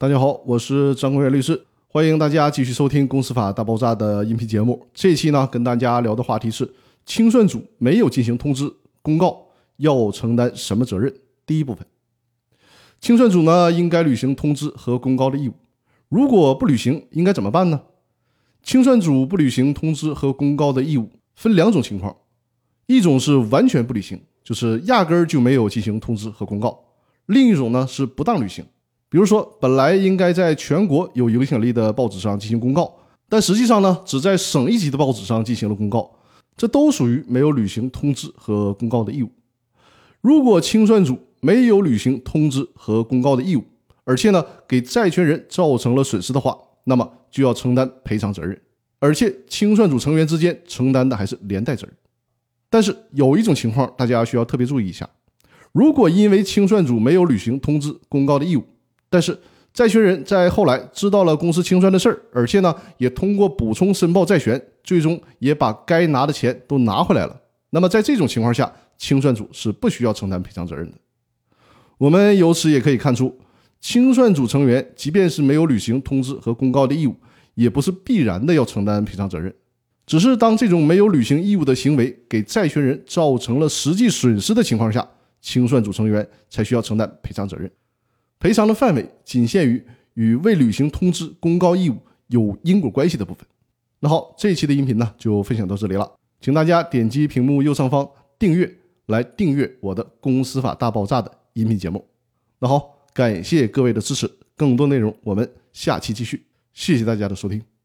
大家好，我是张国元律师，欢迎大家继续收听《公司法大爆炸》的音频节目。这期呢，跟大家聊的话题是清算组没有进行通知公告，要承担什么责任？第一部分，清算组呢应该履行通知和公告的义务，如果不履行，应该怎么办呢？清算组不履行通知和公告的义务，分两种情况，一种是完全不履行，就是压根儿就没有进行通知和公告；另一种呢是不当履行，比如说本来应该在全国有影响力的报纸上进行公告，但实际上呢只在省一级的报纸上进行了公告，这都属于没有履行通知和公告的义务。如果清算组没有履行通知和公告的义务，而且呢给债权人造成了损失的话，那么就要承担赔偿责任，而且清算组成员之间承担的还是连带责任。但是有一种情况，大家需要特别注意一下：如果因为清算组没有履行通知公告的义务，但是债权人在后来知道了公司清算的事儿，而且呢也通过补充申报债权，最终也把该拿的钱都拿回来了，那么在这种情况下，清算组是不需要承担赔偿责任的。我们由此也可以看出。清算组成员即便是没有履行通知和公告的义务，也不是必然的要承担赔偿责任，只是当这种没有履行义务的行为给债权人造成了实际损失的情况下，清算组成员才需要承担赔偿责任。赔偿的范围仅限于与未履行通知公告义务有因果关系的部分。那好，这一期的音频呢就分享到这里了，请大家点击屏幕右上方订阅来订阅我的《公司法大爆炸》的音频节目。那好。感谢各位的支持，更多内容我们下期继续。谢谢大家的收听。